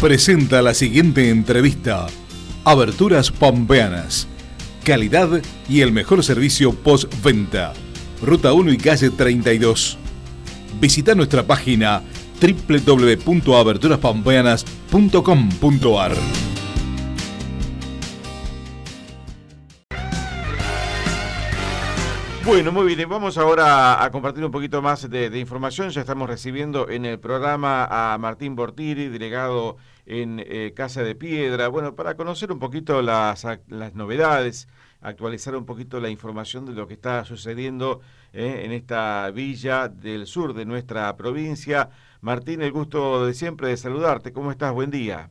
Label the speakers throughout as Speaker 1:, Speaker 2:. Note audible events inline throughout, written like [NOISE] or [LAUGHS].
Speaker 1: presenta la siguiente entrevista. Aberturas Pampeanas. Calidad y el mejor servicio postventa. Ruta 1 y calle 32. Visita nuestra página www.aberturaspampeanas.com.ar.
Speaker 2: Bueno, muy bien, vamos ahora a compartir un poquito más de, información. Ya estamos recibiendo en el programa a Martín Bortiri, delegado en eh, Casa de Piedra, bueno, para conocer un poquito las, las novedades, actualizar un poquito la información de lo que está sucediendo eh, en esta villa del sur de nuestra provincia. Martín, el gusto de siempre de saludarte. ¿Cómo estás? Buen día.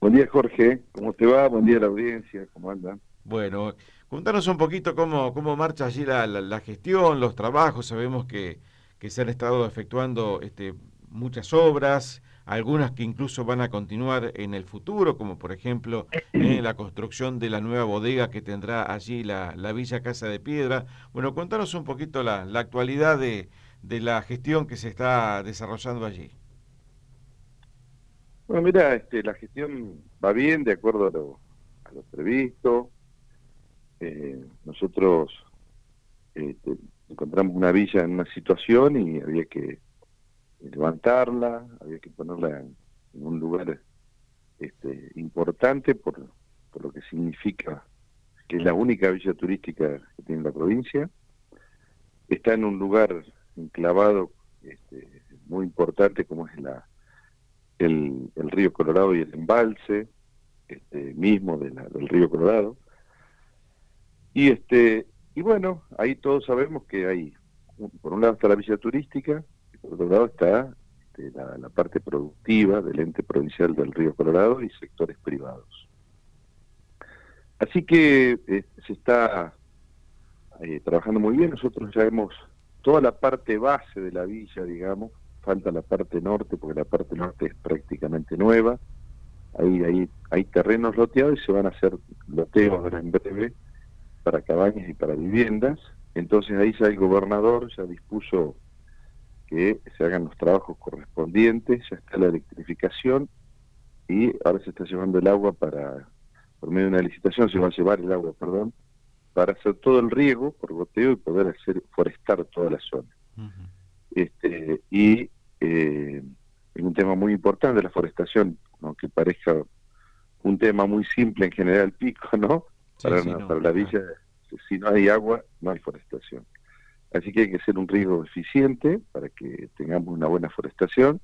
Speaker 3: Buen día, Jorge. ¿Cómo te va? Buen día a la audiencia. ¿Cómo andan?
Speaker 2: Bueno, contanos un poquito cómo, cómo marcha allí la, la, gestión, los trabajos. Sabemos que, que, se han estado efectuando este, muchas obras, algunas que incluso van a continuar en el futuro, como por ejemplo [CLEARS THROAT] eh, la construcción de la nueva bodega que tendrá allí la, la Villa Casa de Piedra. Bueno, contanos un poquito la, la actualidad de, de la gestión que se está desarrollando allí.
Speaker 3: Bueno, mira, este, la gestión va bien de acuerdo a lo, a lo previsto. Eh, nosotros este, encontramos una villa en una situación y había que levantarla, había que ponerla en, un lugar este, importante por, por, lo que significa que es la única villa turística que tiene la provincia. Está en un lugar enclavado este, muy importante como es la, el, el, río Colorado y el embalse este, mismo de del río Colorado. Y este y bueno, ahí todos sabemos que hay, por un lado está la villa turística, por otro lado está este, la, parte productiva del ente provincial del río Colorado y sectores privados. Así que eh, se está eh, trabajando muy bien, nosotros ya hemos, toda la parte base de la villa, digamos, falta la parte norte, porque la parte norte es prácticamente nueva, ahí, hay terrenos loteados y se van a hacer loteos en breve para cabañas y para viviendas. Entonces ahí ya el gobernador ya dispuso que se hagan los trabajos correspondientes, ya está la electrificación y ahora se está llevando el agua para, por medio de una licitación, se va a llevar el agua, perdón, para hacer todo el riego por goteo y poder hacer forestar toda la zona. este, y eh, es un tema muy importante la forestación, aunque parezca un tema muy simple en general pico, ¿no? para, la villa, si no hay agua, no hay forestación. Así que hay que hacer un riego eficiente para que tengamos una buena forestación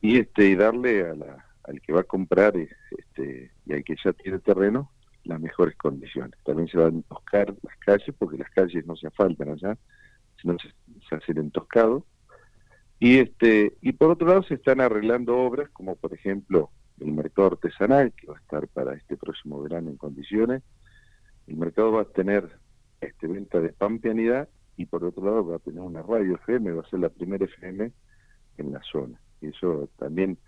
Speaker 3: y este y darle a la, al que va a comprar este, y al que ya tiene terreno las mejores condiciones. También se van a entoscar las calles, porque las calles no se asfaltan allá, sino se, se hacen entoscados. Y, este, y por otro lado se están arreglando obras, como por ejemplo el mercado artesanal, que va a estar para este próximo verano en condiciones. El mercado va a tener este, venta de pampeanidad y por otro lado va a tener una radio FM, va a ser la primera FM en la zona. Y eso también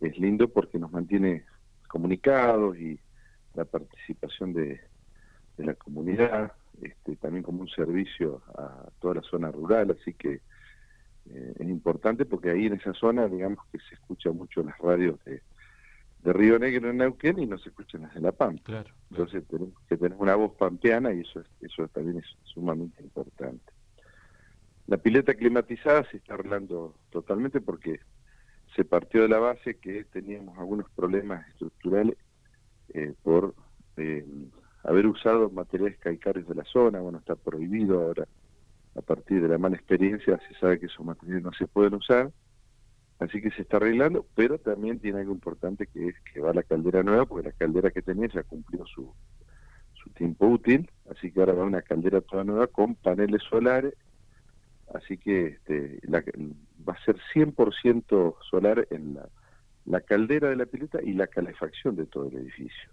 Speaker 3: es lindo porque nos mantiene comunicados y la participación de, la comunidad, este, también como un servicio a toda la zona rural, así que eh, es importante porque ahí en esa zona, digamos que se escucha mucho las radios de, de Río Negro en Neuquén y no se escuchan las de La Pampa. Entonces tenemos que tener una voz pampeana y eso, eso también es sumamente importante. La pileta climatizada se está arreglando totalmente porque se partió de la base que teníamos algunos problemas estructurales eh, por eh, haber usado materiales calcáreos de la zona, bueno, está prohibido ahora, a partir de la mala experiencia se sabe que esos materiales no se pueden usar, Así que se está arreglando, pero también tiene algo importante que es que va la caldera nueva, porque la caldera que tenía ya cumplió su, su tiempo útil, así que ahora va una caldera toda nueva con paneles solares, así que este, va a ser 100% solar en la, caldera de la pileta y la calefacción de todo el edificio.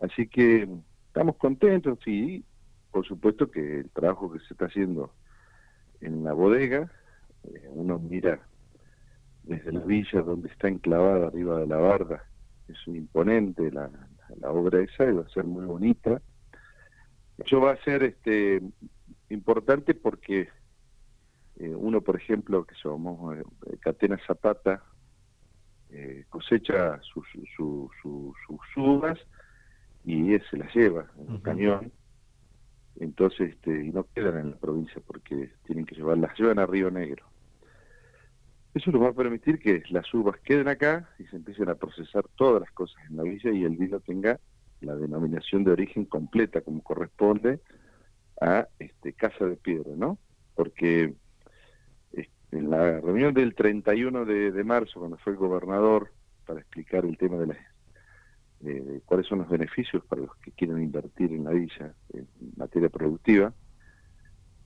Speaker 3: Así que estamos contentos, sí, por supuesto que el trabajo que se está haciendo en la bodega, eh, uno mira desde la villa donde está enclavada arriba de la barda. Es un imponente la, la obra esa y va a ser muy bonita. Eso va a ser este importante porque eh, uno, por ejemplo, que somos eh, Catena Zapata, eh, cosecha sus, sus uvas y se las lleva en un camión. Entonces, este, y no quedan en la provincia porque tienen que llevarlas, llevan a Río Negro. Eso nos va a permitir que las uvas queden acá y se empiecen a procesar todas las cosas en la villa y el vino tenga la denominación de origen completa como corresponde a este, Casa de Piedra, ¿no? Porque este, en la reunión del 31 de, de marzo, cuando fue el gobernador para explicar el tema de las eh, cuáles son los beneficios para los que quieren invertir en la villa en materia productiva.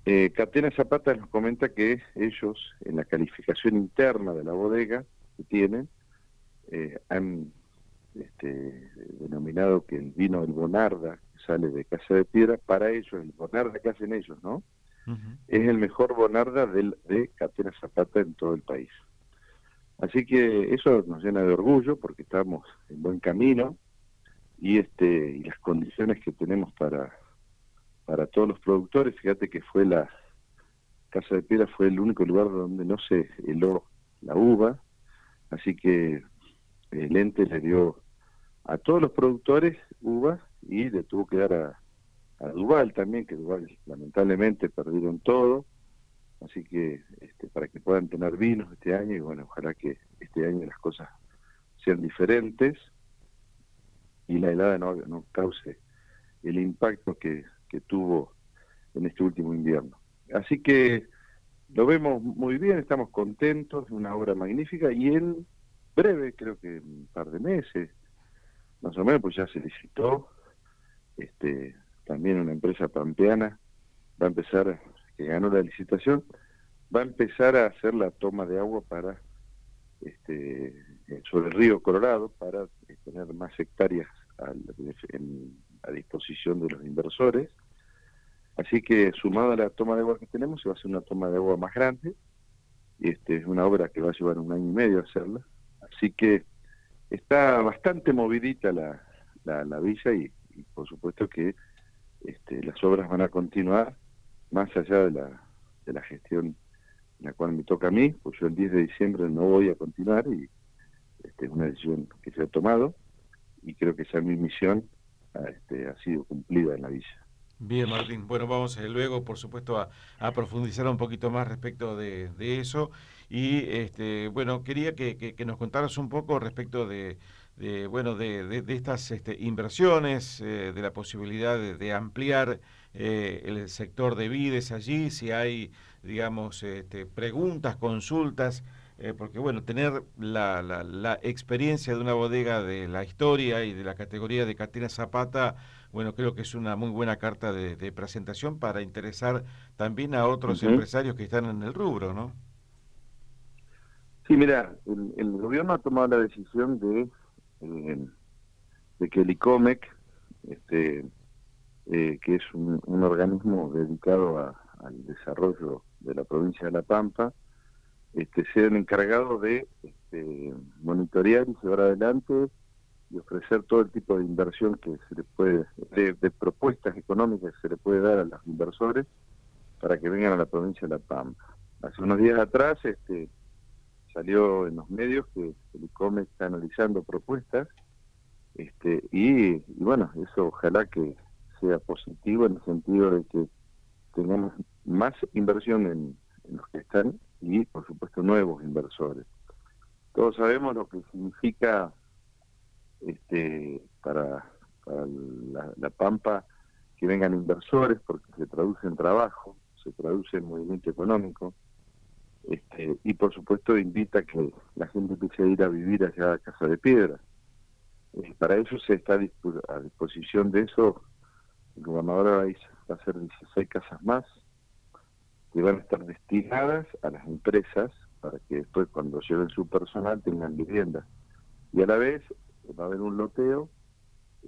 Speaker 3: Eh, Catena Zapata nos comenta que ellos, en la calificación interna de la bodega que tienen, eh, han este, denominado que el vino del Bonarda, que sale de Casa de Piedra, para ellos, el Bonarda que hacen ellos, ¿no? Es el mejor Bonarda del, de Catena Zapata en todo el país. Así que eso nos llena de orgullo porque estamos en buen camino y este y las condiciones que tenemos para para todos los productores. Fíjate que fue la casa de piedra fue el único lugar donde no se heló la uva así que el ente le dio a todos los productores uva y le tuvo que dar a, a Duval también que Duval lamentablemente perdieron todo así que este, para que puedan tener vinos este año y bueno ojalá que este año las cosas sean diferentes y la helada no, no cause el impacto que, que tuvo en este último invierno. Así que lo vemos muy bien, estamos contentos, una obra magnífica y en breve, creo que un par de meses, más o menos, pues ya se licitó, este, también una empresa pampeana va a empezar, que ganó la licitación, va a empezar a hacer la toma de agua para este, sobre el río Colorado para tener más hectáreas a, a disposición de los inversores. Así que sumado a la toma de agua que tenemos, se va a hacer una toma de agua más grande. Este, es una obra que va a llevar un año y medio hacerla. Así que está bastante movidita la, la, villa y, por supuesto que este, las obras van a continuar más allá de la, de la gestión en la cual me toca a mí, pues yo el 10 de diciembre no voy a continuar y este, es una decisión que se ha tomado y creo que esa mi misión este, ha sido cumplida en la villa.
Speaker 2: Bien, Martín. Bueno, vamos eh, luego, por supuesto, a, profundizar un poquito más respecto de, eso. Y, este, bueno, quería que, nos contaras un poco respecto de, bueno, de, estas este, inversiones, eh, de la posibilidad de, ampliar eh, el sector de vides allí, si hay, digamos, este, preguntas, consultas eh, porque bueno, tener la, la, experiencia de una bodega de la historia y de la categoría de Catena Zapata, bueno, creo que es una muy buena carta de, presentación para interesar también a otros empresarios que están en el rubro, ¿no?
Speaker 3: Sí, mira, el, gobierno ha tomado la decisión de, eh, de que el ICOMEC, este, eh, que es un, un organismo dedicado al desarrollo de la provincia de La Pampa, este, sean encargados de este, monitorear y llevar adelante y ofrecer todo el tipo de inversión que se le puede, de, propuestas económicas que se le puede dar a los inversores para que vengan a la provincia de La Pampa. Hace unos días atrás este, salió en los medios que el ICOME está analizando propuestas este, y, bueno, eso ojalá que sea positivo en el sentido de que tengamos más inversión en los que están y, por supuesto, nuevos inversores. Todos sabemos lo que significa este, para, la, Pampa que vengan inversores, porque se traduce en trabajo, se traduce en movimiento económico, este, y por supuesto invita a que la gente empiece a ir a vivir allá a Casa de Piedra. Eh, para eso se está a disposición de eso, el gobernador va a hacer 16 casas más, que van a estar destinadas a las empresas para que después cuando lleven su personal tengan vivienda. Y a la vez va a haber un loteo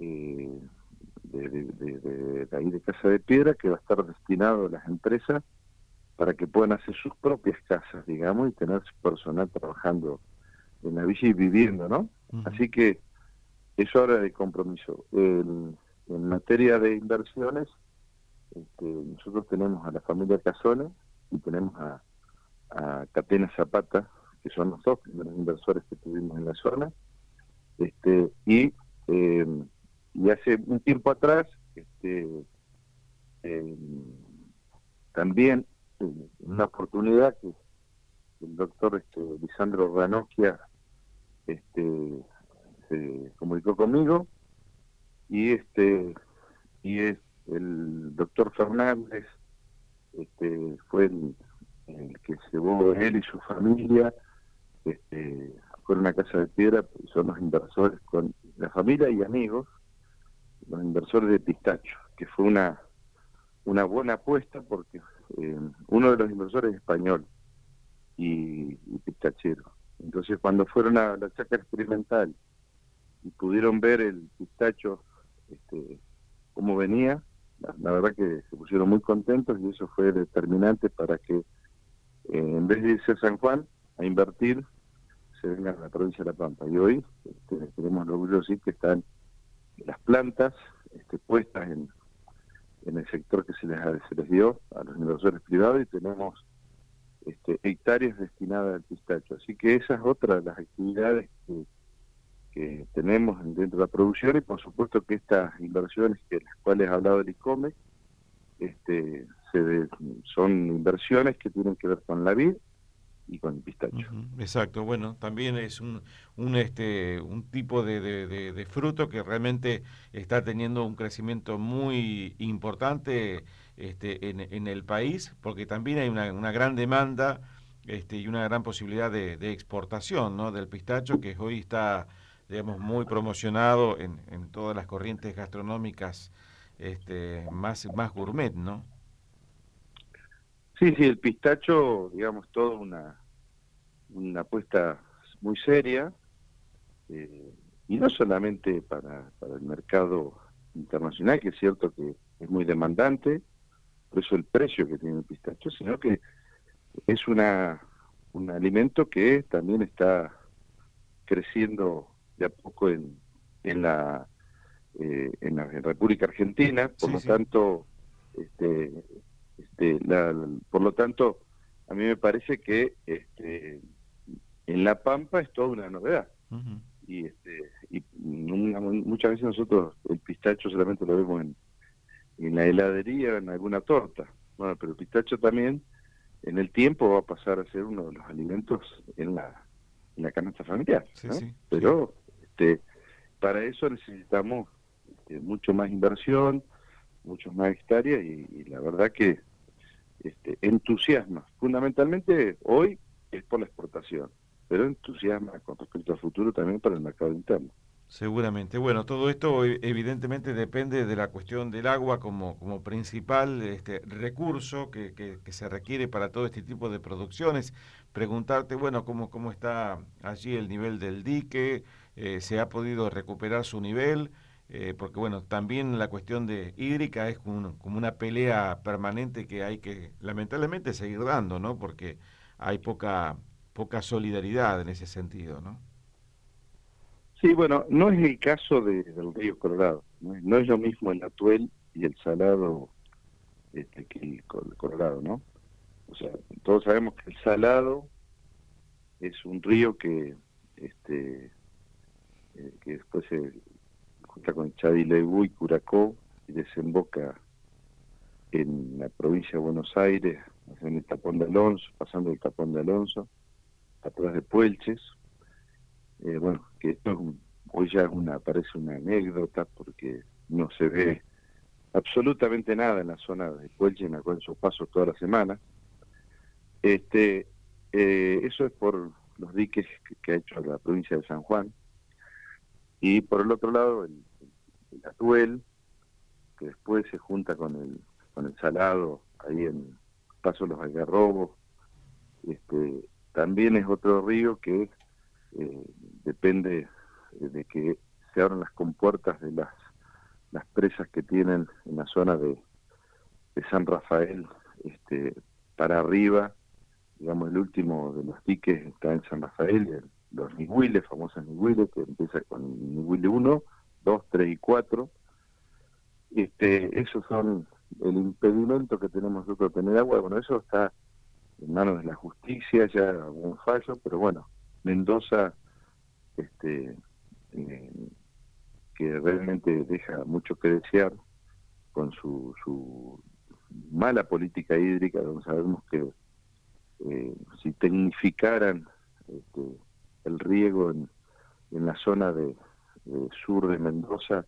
Speaker 3: eh, de, ahí de Casa de Piedra que va a estar destinado a las empresas para que puedan hacer sus propias casas, digamos, y tener su personal trabajando en la villa y viviendo, ¿no? Así que eso ahora de compromiso. en materia de inversiones, este, nosotros tenemos a la familia Casona y tenemos a, Catena Zapata, que son los dos primeros inversores que tuvimos en la zona. Este, y, em, y hace un tiempo atrás, este, em, también una oportunidad que el doctor este, Lisandro Ranocchia este, se comunicó conmigo y este y es el doctor Fernández este, fue el, que llevó él y su familia este, fue una casa de piedra son los inversores con la familia y amigos los inversores de pistacho que fue una una buena apuesta porque eh, uno de los inversores es español y, pistachero. Entonces cuando fueron a la chaca experimental y pudieron ver el pistacho este, cómo venía, la, verdad que se pusieron muy contentos y eso fue determinante para que eh, en vez de irse San Juan a invertir, se vengan a la provincia de La Pampa. Y hoy este, tenemos el orgullo de que están las plantas este, puestas en, en el sector que se les, se les dio a los inversores privados y tenemos este, hectáreas destinadas al pistacho. Así que esa es otra de las actividades que, tenemos dentro de la producción y por supuesto que estas inversiones que las cuales ha hablado el ICOME este, se son inversiones que tienen que ver con la vid y con el pistacho.
Speaker 2: exacto, bueno, también es un, un, este, un tipo de, de, fruto que realmente está teniendo un crecimiento muy importante este, en, el país, porque también hay una, gran demanda este, y una gran posibilidad de, exportación ¿no? del pistacho, que hoy está digamos, muy promocionado en, en todas las corrientes gastronómicas este, más, más gourmet, ¿no?
Speaker 3: Sí, sí, el pistacho, digamos, toda una, una apuesta muy seria, eh, y no solamente para, para el mercado internacional, que es cierto que es muy demandante, por eso el precio que tiene el pistacho, sino que es una un alimento que también está creciendo de a poco en, en la eh, en la República Argentina, por lo tanto este, este la, por lo tanto a mí me parece que este, en la Pampa es toda una novedad. Y este y muchas veces nosotros el pistacho solamente lo vemos en en la heladería, en alguna torta. Bueno, pero el pistacho también en el tiempo va a pasar a ser uno de los alimentos en la, en la canasta familiar. pero Este, para eso necesitamos este, mucho más inversión, muchos más hectáreas y, la verdad que este, entusiasma. Fundamentalmente hoy es por la exportación, pero entusiasma con respecto al futuro también para el mercado interno.
Speaker 2: Seguramente. Bueno, todo esto evidentemente depende de la cuestión del agua como, como principal este, recurso que, que, se requiere para todo este tipo de producciones. Preguntarte, bueno, cómo, cómo está allí el nivel del dique, eh, se ha podido recuperar su nivel, eh, porque bueno, también la cuestión de hídrica es como, una pelea permanente que hay que lamentablemente seguir dando, ¿no? Porque hay poca, poca solidaridad en ese sentido, ¿no?
Speaker 3: Sí, bueno, no es el caso de, del río Colorado. No es, lo mismo el Atuel y el Salado este, que el Colorado, ¿no? O sea, todos sabemos que el Salado es un río que este que después se junta con Chadilebu y Curacó y desemboca en la provincia de Buenos Aires, en el Tapón de Alonso, pasando el Tapón de Alonso, atrás de Puelches, eh, bueno, que esto hoy ya una, parece una anécdota porque no se ve absolutamente nada en la zona de Puelche, en sus pasos toda la semana. Este, eh, eso es por los diques que, ha hecho la provincia de San Juan. Y por el otro lado, el, Atuel, que después se junta con el, con el Salado, ahí en Paso los Algarrobos. Este, también es otro río que eh, depende de que se abran las compuertas de las, las presas que tienen en la zona de, San Rafael este, para arriba, digamos el último de los diques está en San Rafael, los Nihuiles, famosos Nihuiles, que empieza con Nihuile 1, 2, 3 y 4. Este, esos son el impedimento que tenemos nosotros de tener agua, bueno, eso está en manos de la justicia, ya un fallo, pero bueno, Mendoza, este, eh, que realmente deja mucho que desear con su, su mala política hídrica, donde sabemos que eh, si tecnificaran este, el riego en, en la zona de, sur de Mendoza,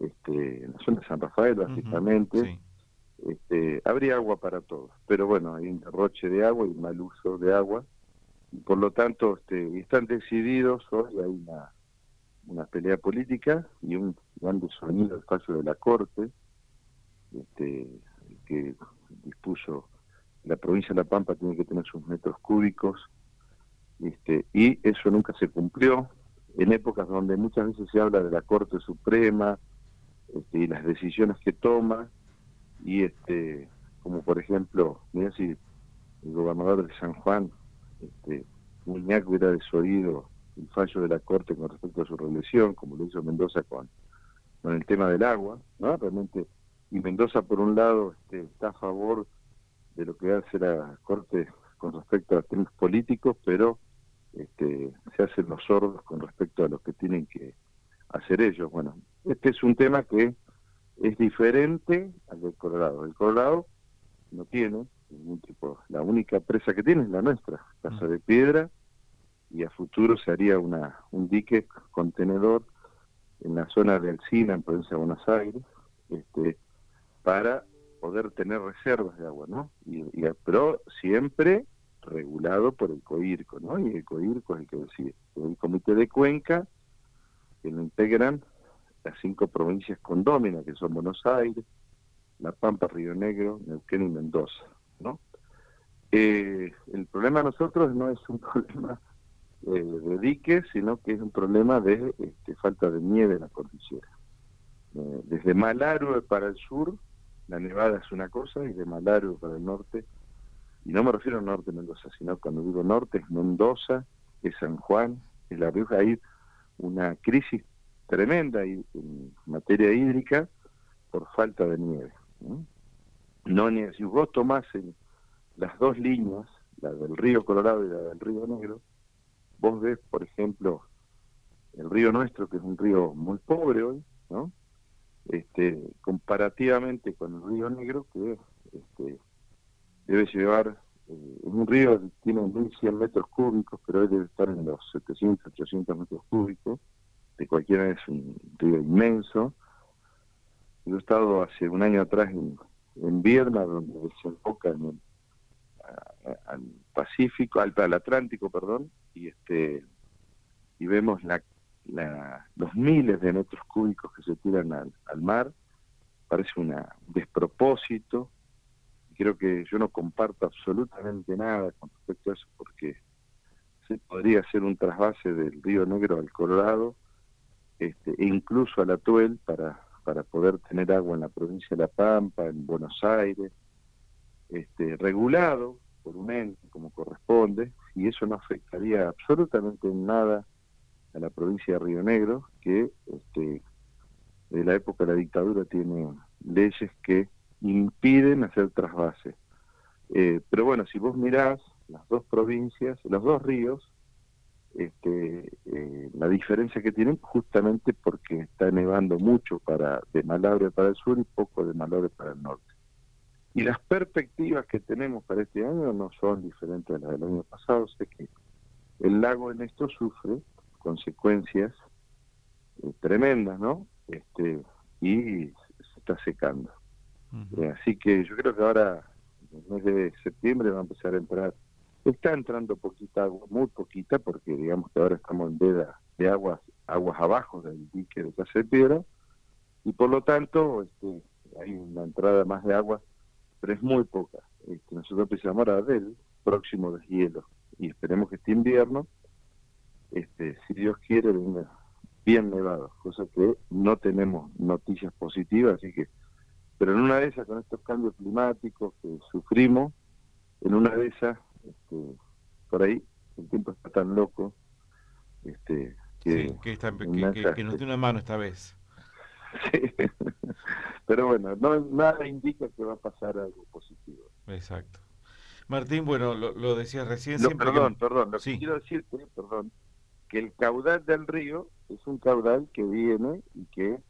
Speaker 3: este, en la zona de San Rafael básicamente, este, habría agua para todos. Pero bueno, hay un derroche de agua y mal uso de agua. Y por lo tanto, este, están decididos, hoy hay una, una pelea política y un gran sonido del fallo de la Corte, este, que dispuso la provincia de La Pampa tiene que tener sus metros cúbicos, este, y eso nunca se cumplió, en épocas donde muchas veces se habla de la Corte Suprema este, y las decisiones que toma, y este como por ejemplo, mira si el gobernador de San Juan, este, Muñac hubiera desoído el fallo de la Corte con respecto a su reelección, como lo hizo Mendoza con, con el tema del agua, ¿no? Realmente, y Mendoza por un lado este, está a favor de lo que hace la Corte con respecto a temas políticos, pero este, se hacen los sordos con respecto a lo que tienen que hacer ellos. Bueno, este es un tema que es diferente al del Colorado. El Colorado no tiene ningún tipo, la única presa que tiene es la nuestra, Casa mm. de Piedra, y a futuro se haría una, un dique contenedor en la zona de Alcina, en provincia de Buenos Aires, este, para poder tener reservas de agua, ¿no? Y, pero siempre regulado por el COIRCO, ¿no? Y el COIRCO es el que decide. El Comité de Cuenca, que lo integran las cinco provincias condóminas, que son Buenos Aires, La Pampa, Río Negro, Neuquén y Mendoza, ¿no? Eh, el problema de nosotros no es un [LAUGHS] problema eh, de diques, sino que es un problema de este, falta de nieve en la cordillera. Eh, desde Malarue para el sur, la nevada es una cosa, y de Malarue para el norte, y no me refiero al norte de Mendoza, sino cuando digo norte es Mendoza, es San Juan, es La Rioja, hay una crisis tremenda en materia hídrica por falta de nieve. ¿no? ni si vos tomás las dos líneas, la del río Colorado y la del río Negro, vos ves, por ejemplo, el río nuestro, que es un río muy pobre hoy, ¿no? Este, comparativamente con el río Negro, que este, debe llevar, eh, un río tiene 1.100 metros cúbicos, pero hoy debe estar en los 700, 800 metros cúbicos, de cualquiera es un río inmenso. Yo he estado hace un año atrás en, en donde se enfoca en al Pacífico, al, Atlántico, perdón, y este y vemos la, los miles de metros cúbicos que se tiran al, al mar, parece una, un despropósito, creo que yo no comparto absolutamente nada con respecto a eso porque se podría hacer un trasvase del río Negro al Colorado este, e incluso a la Tuel para, para poder tener agua en la provincia de La Pampa, en Buenos Aires, este, regulado por un ente como corresponde, y eso no afectaría absolutamente en nada a la provincia de Río Negro, que este, de la época de la dictadura tiene leyes que impiden hacer trasvase. Eh, pero bueno, si vos mirás las dos provincias, los dos ríos, este, eh, la diferencia que tienen justamente porque está nevando mucho para de Malabre para el sur y poco de Malabre para el norte. Y las perspectivas que tenemos para este año no son diferentes a las del año pasado, sé que el lago en esto sufre consecuencias eh, tremendas, ¿no? Este, y se está secando. Eh, así que yo creo que ahora, en el mes de septiembre, va a empezar a entrar. Está entrando poquita agua, muy poquita, porque digamos que ahora estamos en veda de aguas aguas abajo del dique de Casa de Piedra, y por lo tanto este, hay una entrada más de agua, pero es muy poca. Este, nosotros empezamos ahora del próximo deshielo, y esperemos que este invierno, este, si Dios quiere, venga bien nevado, cosa que no tenemos noticias positivas, así que, pero en una de esas, con estos cambios climáticos que sufrimos, en una de esas este, por ahí el tiempo está tan loco este,
Speaker 2: que, que, nos dé una mano esta vez. [LAUGHS]
Speaker 3: Pero bueno, no, nada indica que va a pasar algo positivo.
Speaker 2: Exacto. Martín, bueno, lo, lo decías recién.
Speaker 3: perdón, perdón, lo que quiero decirte, perdón, que el caudal del río es un caudal que viene y que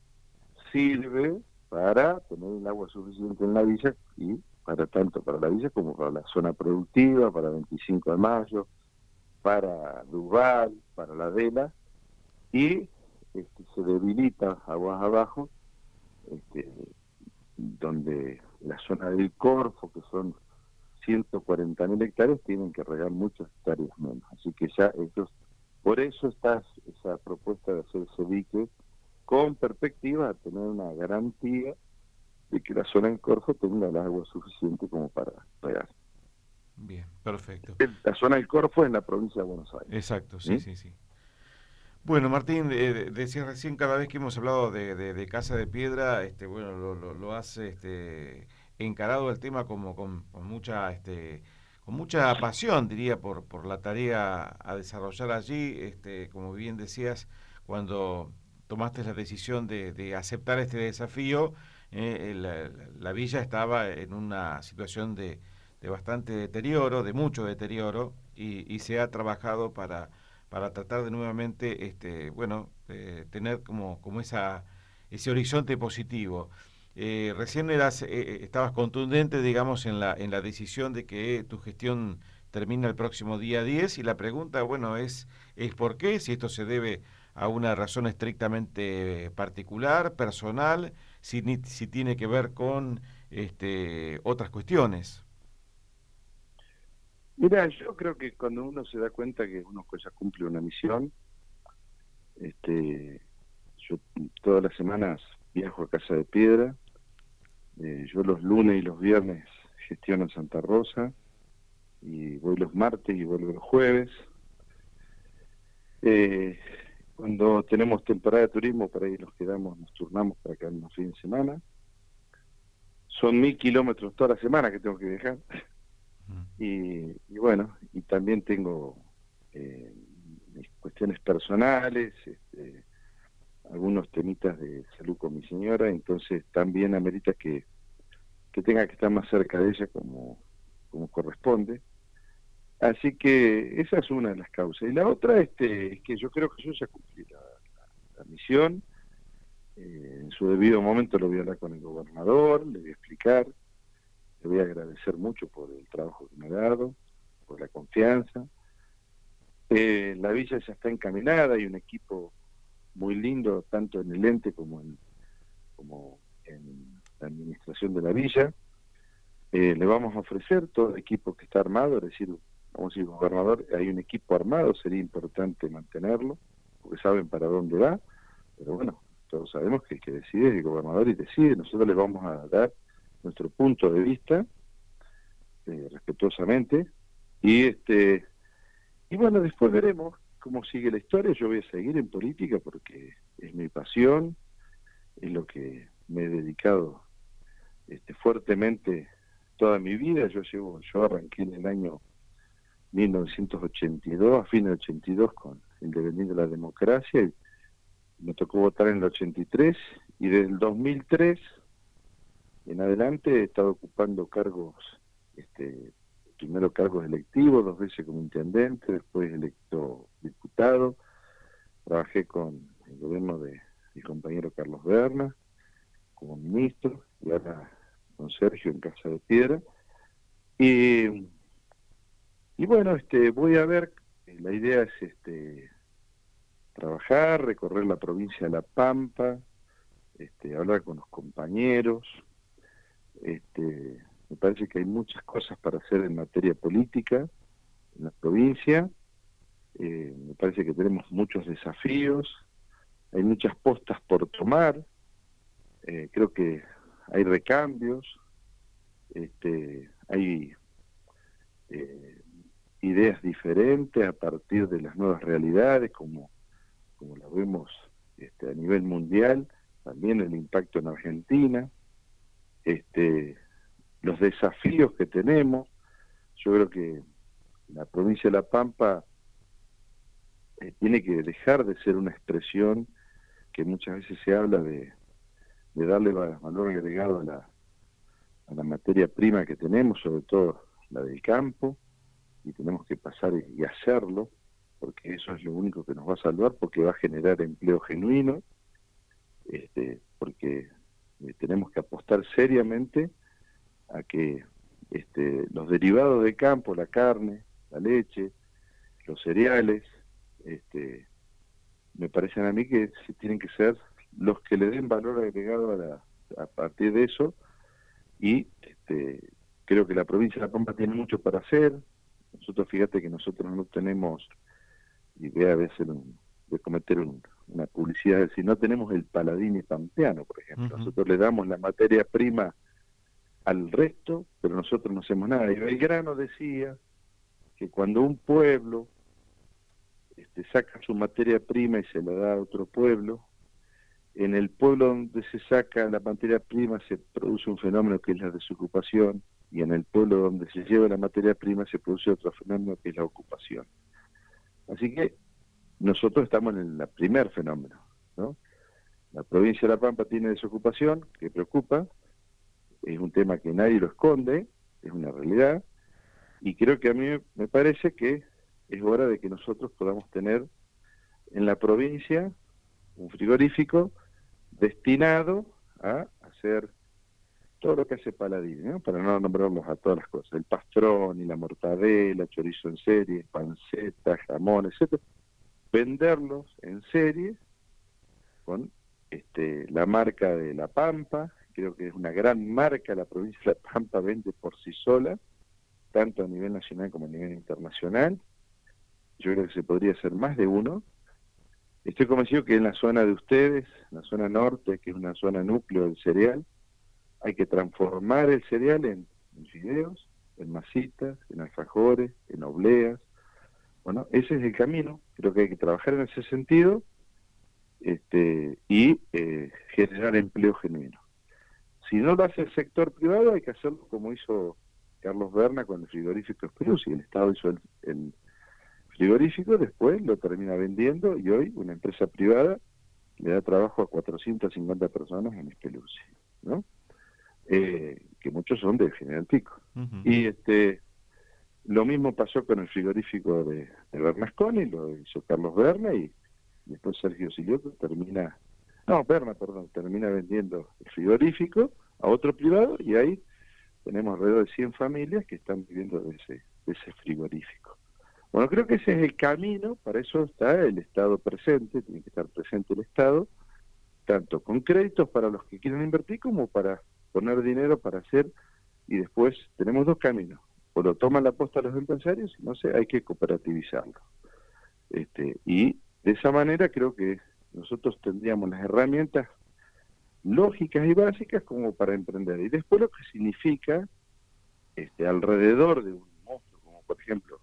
Speaker 3: sirve para tener el agua suficiente en la villa y para tanto para la villa como para la zona productiva, para 25 de mayo, para Duval, para la Vela, y este, se debilita aguas abajo, este, donde la zona del Corfo, que son 140 mil hectáreas, tienen que regar muchas hectáreas menos. Así que ya ellos, por eso está esa propuesta de hacer ese dique con perspectiva a tener una garantía de que la zona del Corfo tenga el agua suficiente como para regar.
Speaker 2: Bien, perfecto.
Speaker 3: La zona del Corfo es en la provincia de Buenos Aires.
Speaker 2: Exacto, sí, sí, sí. Bueno, Martín, eh, decías recién, cada vez que hemos hablado de, Casa de Piedra, este, bueno, lo, lo, has este, encarado el tema como con, mucha, este, con mucha pasión, diría, por, por la tarea a desarrollar allí, este, como bien decías, cuando tomaste la decisión de, aceptar este desafío, eh, la, villa estaba en una situación de, bastante deterioro, de mucho deterioro, y, y se ha trabajado para para tratar de nuevamente, este, bueno, eh, tener como, como esa, ese horizonte positivo. Eh, recién eras, estabas contundente, digamos, en la, en la decisión de que tu gestión termina el próximo día 10 y la pregunta, bueno, es, es por qué, si esto se debe a una razón estrictamente particular, personal, si, si tiene que ver con este, otras cuestiones.
Speaker 3: Mira, yo creo que cuando uno se da cuenta que uno ya cumple una misión, este, yo todas las semanas viajo a Casa de Piedra, eh, yo los lunes y los viernes gestiono Santa Rosa, y voy los martes y vuelvo los jueves. Eh, cuando tenemos temporada de turismo, para ahí nos quedamos, nos turnamos para quedarnos fin de semana. Son mil kilómetros toda la semana que tengo que viajar. Y, bueno, y también tengo eh, cuestiones personales, este, algunos temitas de salud con mi señora, entonces también amerita que, que tenga que estar más cerca de ella como, como corresponde. Así que esa es una de las causas. Y la otra este, es que yo creo que yo ya cumplí la, misión. Eh, en su debido momento lo voy a hablar con el gobernador, le voy a explicar le voy a agradecer mucho por el trabajo que me ha dado, por la confianza. Eh, la villa ya está encaminada, hay un equipo muy lindo, tanto en el ente como en, como en la administración de la villa. Eh, le vamos a ofrecer todo el equipo que está armado, es decir, vamos a decir, gobernador, hay un equipo armado, sería importante mantenerlo, porque saben para dónde va, pero bueno, todos sabemos que el que decide es el gobernador y decide, nosotros le vamos a dar nuestro punto de vista, eh, respetuosamente, y este y bueno, después veremos cómo sigue la historia, yo voy a seguir en política porque es mi pasión, es lo que me he dedicado este, fuertemente toda mi vida, yo llevo, yo arranqué en el año 1982, a fines del 82 con el devenir de la democracia, y me tocó votar en el 83, y desde el 2003 en adelante he estado ocupando cargos, este, primero cargos electivos, dos veces como intendente, después electo diputado, trabajé con el gobierno de mi compañero Carlos Berna como ministro y ahora con Sergio en Casa de Piedra. Y, y bueno, este, voy a ver, la idea es este, trabajar, recorrer la provincia de La Pampa, este, hablar con los compañeros, este, me parece que hay muchas cosas para hacer en materia política en la provincia. Eh, me parece que tenemos muchos desafíos, hay muchas postas por tomar. Eh, creo que hay recambios, este, hay eh, ideas diferentes a partir de las nuevas realidades, como, como las vemos este, a nivel mundial, también el impacto en Argentina este, los desafíos que tenemos. Yo creo que la provincia de La Pampa eh, tiene que dejar de ser una expresión que muchas veces se habla de, de darle valor agregado a la, a la materia prima que tenemos, sobre todo la del campo, y tenemos que pasar y hacerlo, porque eso es lo único que nos va a salvar, porque va a generar empleo genuino, este, porque eh, tenemos que apostar seriamente a que este, los derivados de campo, la carne, la leche, los cereales, este, me parecen a mí que tienen que ser los que le den valor agregado a, a partir de eso y este, creo que la provincia de La Pampa tiene mucho para hacer. Nosotros, fíjate que nosotros no tenemos idea a veces de cometer una publicidad, es decir, no tenemos el paladín pampeano, por ejemplo. Nosotros le damos la materia prima al resto, pero nosotros no hacemos nada. Y Belgrano decía que cuando un pueblo este, saca su materia prima y se la da a otro pueblo, en el pueblo donde se saca la materia prima se produce un fenómeno que es la desocupación y en el pueblo donde se lleva la materia prima se produce otro fenómeno que es la ocupación. Así que nosotros estamos en el primer fenómeno. ¿no? La provincia de La Pampa tiene desocupación, que preocupa, es un tema que nadie lo esconde, es una realidad, y creo que a mí me parece que es hora de que nosotros podamos tener en la provincia un frigorífico destinado a hacer todo lo que hace Paladín, para no nombrarlos a todas las cosas, el pastrón y la mortadela, chorizo en serie, panceta, jamón, etcétera, venderlos en serie con este, la marca de La Pampa, creo que es una gran marca, la provincia de La Pampa vende por sí sola, tanto a nivel nacional como a nivel internacional, yo creo que se podría hacer más de uno, estoy convencido que en la zona de ustedes, la zona norte, que es una zona núcleo del cereal, hay que transformar el cereal en, fideos, en masitas, en alfajores, en obleas. Bueno, ese es el camino. Creo que hay que trabajar en ese sentido este, y eh, generar empleo genuino. Si no lo hace el sector privado, hay que hacerlo como hizo Carlos Berna con el frigorífico y El Estado hizo el, frigorífico, después lo termina vendiendo y hoy una empresa privada le da trabajo a 450 personas en Espeluzzi, ¿no? Eh, que muchos son de General Pico. Y este lo mismo pasó con el frigorífico de, de Bernasconi, lo hizo Carlos Berna y después Sergio Silioto termina, no, Berna, perdón, termina vendiendo el frigorífico a otro privado y ahí tenemos alrededor de 100 familias que están viviendo de ese, de ese frigorífico. Bueno, creo que ese es el camino, para eso está el Estado presente, tiene que estar presente el Estado, tanto con créditos para los que quieren invertir como para poner dinero para hacer, y después tenemos dos caminos, o lo toman la posta los empresarios, y no sé, hay que cooperativizarlo. Este, y de esa manera creo que nosotros tendríamos las herramientas lógicas y básicas como para emprender. Y después lo que significa este, alrededor de un monstruo, como por ejemplo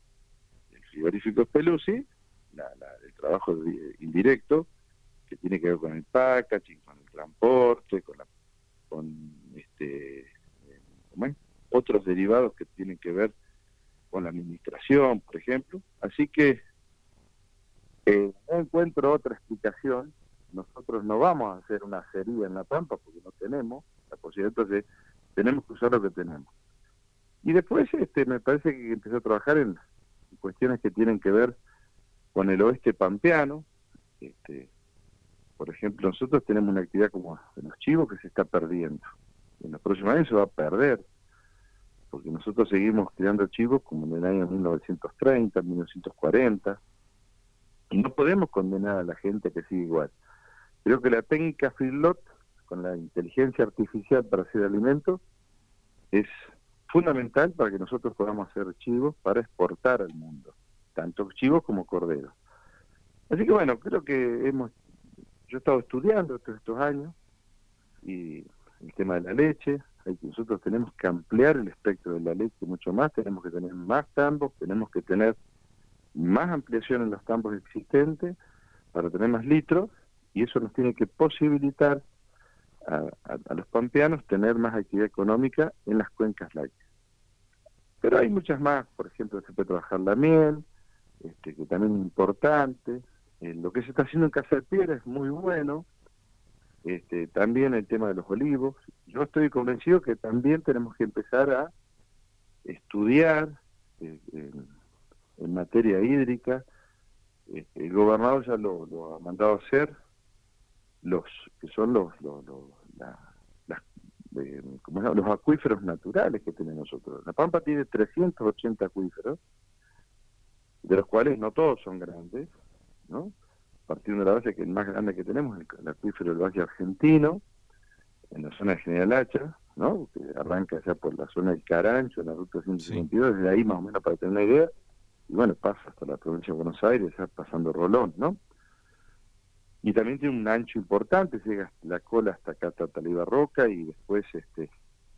Speaker 3: el frigorífico Pelusi, la, el trabajo indirecto que tiene que ver con el packaging, con el transporte, con la con este, otros derivados que tienen que ver con la administración, por ejemplo. Así que eh, no encuentro otra explicación. Nosotros no vamos a hacer una serie en La Pampa porque no tenemos la posibilidad, entonces tenemos que usar lo que tenemos. Y después este, me parece que empezó a trabajar en cuestiones que tienen que ver con el oeste pampeano, este, por ejemplo, nosotros tenemos una actividad como los chivos que se está perdiendo. En los próximos años se va a perder, porque nosotros seguimos criando chivos como en el año 1930, 1940, y no podemos condenar a la gente que sigue igual. Creo que la técnica feedlot, con la inteligencia artificial para hacer alimentos, es fundamental para que nosotros podamos hacer chivos para exportar al mundo, tanto chivos como corderos. Así que bueno, creo que hemos yo he estado estudiando estos años y el tema de la leche, hay que, nosotros tenemos que ampliar el espectro de la leche mucho más, tenemos que tener más tambos, tenemos que tener más ampliación en los tambos existentes para tener más litros y eso nos tiene que posibilitar a, los pampeanos tener más actividad económica en las cuencas lácteas. Pero hay muchas más, por ejemplo, se puede trabajar la miel, este, que también es importante, eh, lo que se está haciendo en Casa de Piedra es muy bueno. Este, también el tema de los olivos. Yo estoy convencido que también tenemos que empezar a estudiar eh, en, materia hídrica. Este, el gobernador ya lo, ha mandado a hacer, los que son los, los, los acuíferos naturales que tenemos nosotros. La Pampa tiene 380 acuíferos, de los cuales no todos son grandes, ¿no? Partiendo de la base que el más grande que tenemos es el acuífero del Valle Argentino, en la zona de General Hacha, ¿no? que arranca ya por la zona del Carancho, en la ruta 152, desde ahí más o menos para tener una idea, y bueno, pasa hasta la provincia de Buenos Aires, ya pasando Rolón, ¿no? Y también tiene un ancho importante, llega la cola hasta acá, hasta Roca, y después este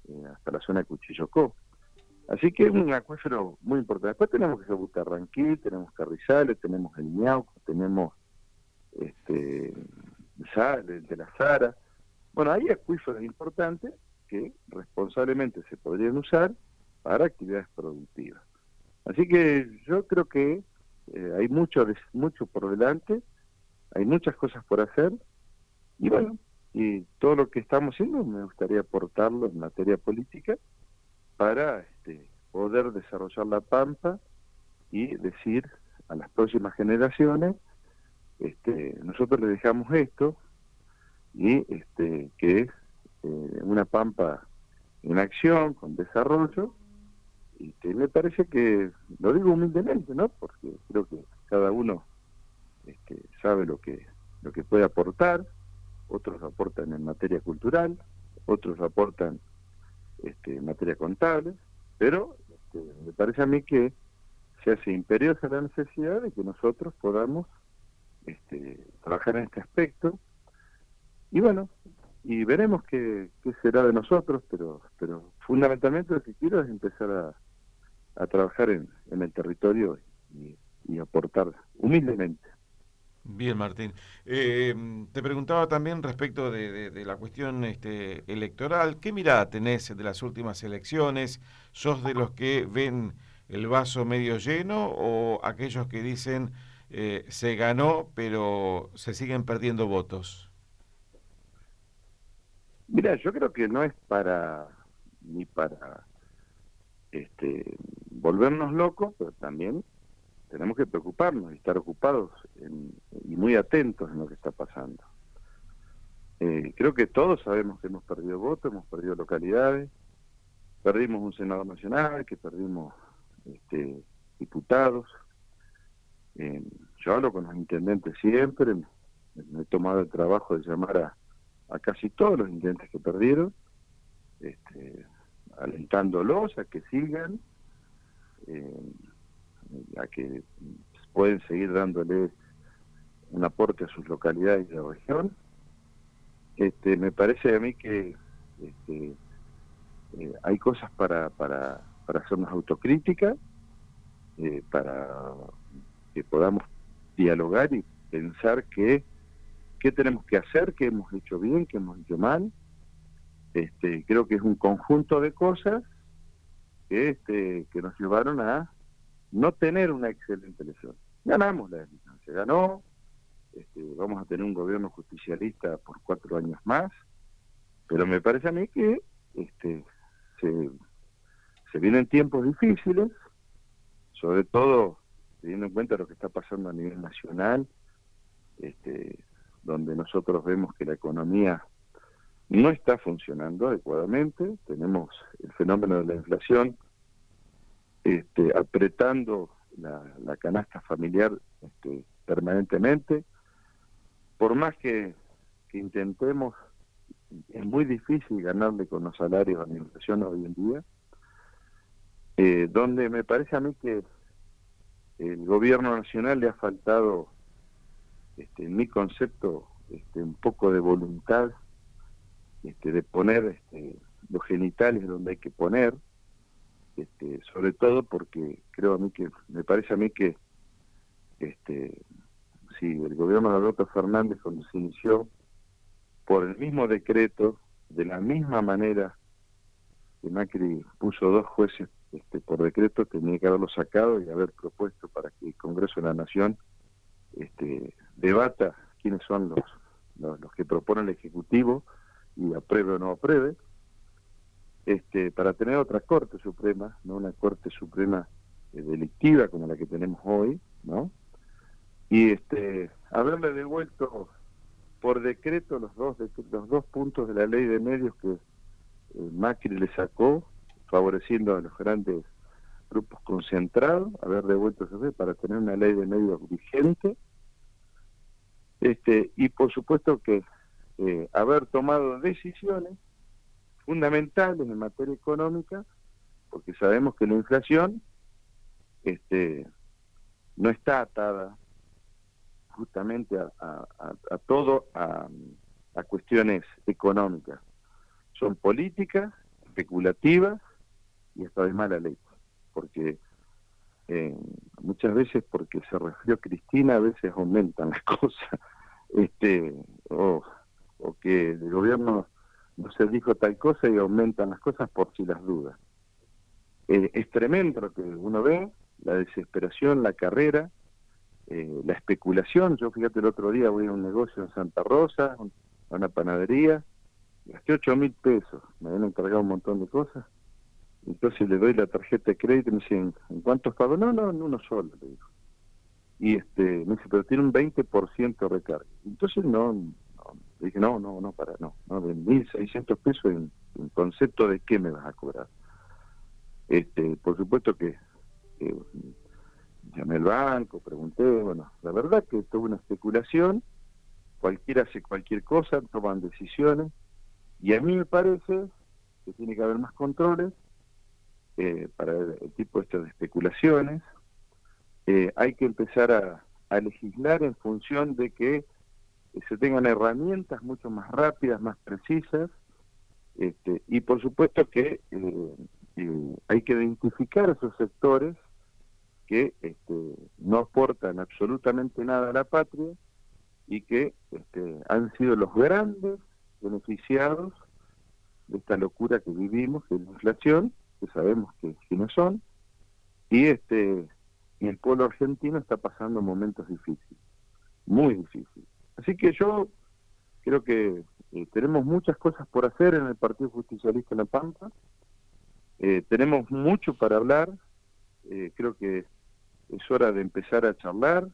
Speaker 3: eh, hasta la zona de Cuchillocó. Así que es un acuífero muy importante. Después tenemos que Butarranquí, tenemos Carrizales, tenemos el Ñauco, tenemos este, de la Zara. Bueno, hay acuíferos importantes que responsablemente se podrían usar para actividades productivas. Así que yo creo que eh, hay mucho, mucho por delante, hay muchas cosas por hacer y bueno, y todo lo que estamos haciendo me gustaría aportarlo en materia política para este, poder desarrollar la pampa y decir a las próximas generaciones, este, nosotros le dejamos esto y este, que es eh, una pampa en acción, con desarrollo, y que me parece que, lo digo humildemente, ¿no? Porque creo que cada uno este, sabe lo que, lo que puede aportar, otros aportan en materia cultural, otros aportan este, en materia contable, pero este, me parece a mí que se hace imperiosa la necesidad de que nosotros podamos este, trabajar en este aspecto y bueno, y veremos qué, será de nosotros, pero, pero fundamentalmente lo que quiero es empezar a, a trabajar en, en el territorio y, y aportar humildemente.
Speaker 2: Bien, Martín. Eh, te preguntaba también respecto de, la cuestión este, electoral. ¿Qué mirada tenés de las últimas elecciones? ¿Sos de los que ven el vaso medio lleno o aquellos que dicen eh, se ganó pero se siguen perdiendo votos?
Speaker 3: Mira, yo creo que no es para ni para este, volvernos locos, pero también tenemos que preocuparnos y estar ocupados y muy atentos en lo que está pasando. Eh, creo que todos sabemos que hemos perdido votos, hemos perdido localidades, perdimos un senador nacional, que perdimos este, diputados. Eh, yo hablo con los intendentes siempre, me, he tomado el trabajo de llamar a, casi todos los intendentes que perdieron, este, alentándolos a que sigan. Eh, a que pueden seguir dándole un aporte a sus localidades y a la región. Este, me parece a mí que este, eh, hay cosas para, para, para hacernos autocrítica, eh, para que podamos dialogar y pensar que qué tenemos que hacer, qué hemos hecho bien, qué hemos hecho mal. Este, creo que es un conjunto de cosas que, este, que nos llevaron a no tener una excelente elección. Ganamos la elección, se ganó, este, vamos a tener un gobierno justicialista por cuatro años más, pero me parece a mí que este, se, vienen tiempos difíciles, sobre todo teniendo en cuenta lo que está pasando a nivel nacional, este, donde nosotros vemos que la economía no está funcionando adecuadamente, tenemos el fenómeno de la inflación este, apretando la, canasta familiar este, permanentemente. Por más que, intentemos, es muy difícil ganarle con los salarios a la inflación hoy en día, eh, donde me parece a mí que el gobierno nacional le ha faltado, este, en mi concepto, este, un poco de voluntad este, de poner este, los genitales donde hay que poner, este, sobre todo porque creo a mí que, me parece a mí que, este, si el gobierno de Alberto Fernández cuando se inició, por el mismo decreto, de la misma manera que Macri puso dos jueces este, por decreto, tenía que haberlo sacado y haber propuesto para que el Congreso de la Nación este, debata quiénes son los, los, que proponen el Ejecutivo y apruebe o no apruebe este, para tener otra Corte Suprema, no una Corte Suprema eh, delictiva como la que tenemos hoy, ¿no? Y este, haberle devuelto por decreto los dos, los dos puntos de la ley de medios que eh, Macri le sacó, favoreciendo a los grandes grupos concentrados, haber devuelto ese para tener una ley de medios vigente, este, y por supuesto que eh, haber tomado decisiones fundamentales en materia económica, porque sabemos que la inflación este, no está atada justamente a, todo, a, cuestiones económicas. Son políticas, especulativas y hasta de mala ley, porque eh, muchas veces porque se refirió Cristina, a veces aumentan las [LAUGHS] cosas, este, o, o que el gobierno no se dijo tal cosa y aumentan las cosas por si las dudas. Eh, es tremendo lo que uno ve, la desesperación, la carrera, eh, la especulación. Yo fíjate el otro día voy a un negocio en Santa Rosa, a una panadería, gasté 8 mil pesos, me habían encargado un montón de cosas. Entonces le doy la tarjeta de crédito y me dicen, ¿en cuántos pagos? No, no, en uno solo, le digo. Y este, me dice, pero tiene un 20% de recarga. Entonces no, dije, no, no, no, para, no, no de 1.600 pesos en, concepto de qué me vas a cobrar. Este, por supuesto que llamé al banco, pregunté, bueno, la verdad que tuvo una especulación, cualquiera hace cualquier cosa, toman decisiones, y a mí me parece que tiene que haber más controles eh, para el, tipo este de especulaciones, eh, hay que empezar a, legislar en función de que se tengan herramientas mucho más rápidas, más precisas, este, y por supuesto que eh, eh, hay que identificar esos sectores que este, no aportan absolutamente nada a la patria y que este, han sido los grandes beneficiados de esta locura que vivimos, de la inflación, que sabemos que, no son, y este y el pueblo argentino está pasando momentos difíciles, muy difíciles. Así que yo creo que eh, tenemos muchas cosas por hacer en el Partido Justicialista en La Pampa. Eh, tenemos mucho para hablar. Eh, creo que es hora de empezar a charlar,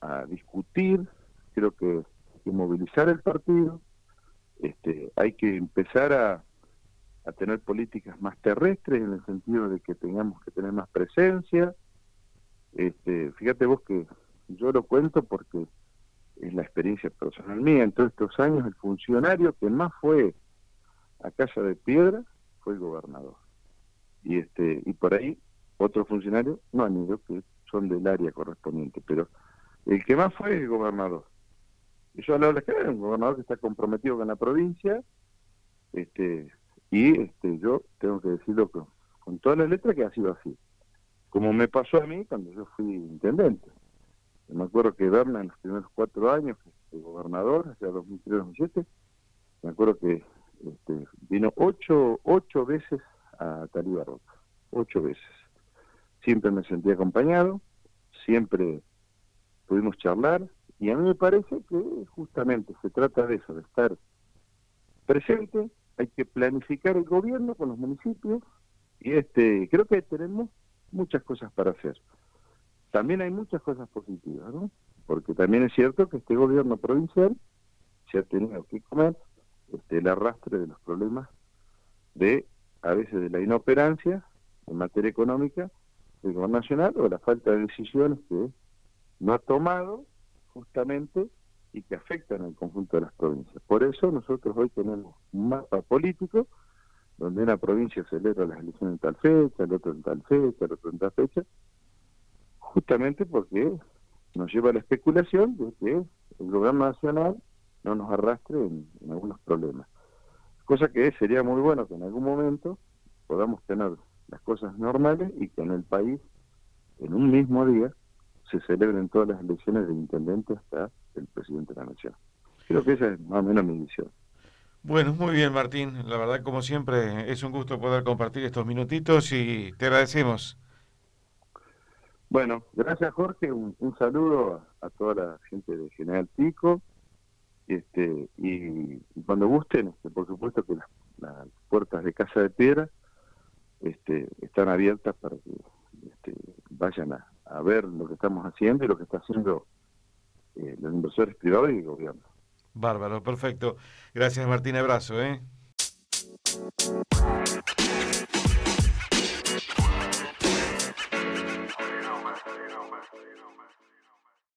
Speaker 3: a, discutir. Creo que hay que movilizar el partido. Este, hay que empezar a, a tener políticas más terrestres en el sentido de que tengamos que tener más presencia. Este, fíjate vos que yo lo cuento porque es la experiencia personal mía. En todos estos años, el funcionario que más fue a Casa de Piedra fue el gobernador. Y este y por ahí otros funcionarios no han ido, que son del área correspondiente, pero el que más fue el gobernador. Y yo de la un gobernador que está comprometido con la provincia, este y este yo tengo que decirlo con, con todas las letras que ha sido así. Como me pasó a mí cuando yo fui intendente. Me acuerdo que Berna en los primeros cuatro años, el gobernador, hacia 2003-2007, me acuerdo que este, vino ocho, ocho veces a Talibá Roca, ocho veces. Siempre me sentí acompañado, siempre pudimos charlar, y a mí me parece que justamente se trata de eso, de estar presente, hay que planificar el gobierno con los municipios, y este creo que tenemos muchas cosas para hacer también hay muchas cosas positivas, ¿no? Porque también es cierto que este gobierno provincial se ha tenido que comer este, el arrastre de los problemas de, a veces, de la inoperancia en materia económica del gobierno nacional o la falta de decisiones que no ha tomado justamente y que afectan al conjunto de las provincias. Por eso nosotros hoy tenemos un mapa político donde una provincia celebra las elecciones en tal fecha, el otro en tal fecha, el otro en tal fecha, justamente porque nos lleva a la especulación de que el gobierno nacional no nos arrastre en, algunos problemas. Cosa que sería muy bueno que en algún momento podamos tener las cosas normales y que en el país, en un mismo día, se celebren todas las elecciones de intendente hasta el presidente de la nación. Creo que esa es más o menos mi visión.
Speaker 2: Bueno, muy bien Martín, la verdad como siempre es un gusto poder compartir estos minutitos y te agradecemos.
Speaker 3: Bueno, gracias Jorge, un, saludo a, toda la gente de General Pico, este, y, cuando gusten, este, por supuesto que las puertas de Casa de Piedra este, están abiertas para que este, vayan a, ver lo que estamos haciendo y lo que está haciendo eh, los inversores privados y el gobierno.
Speaker 2: Bárbaro, perfecto. Gracias Martín, abrazo. ¿eh?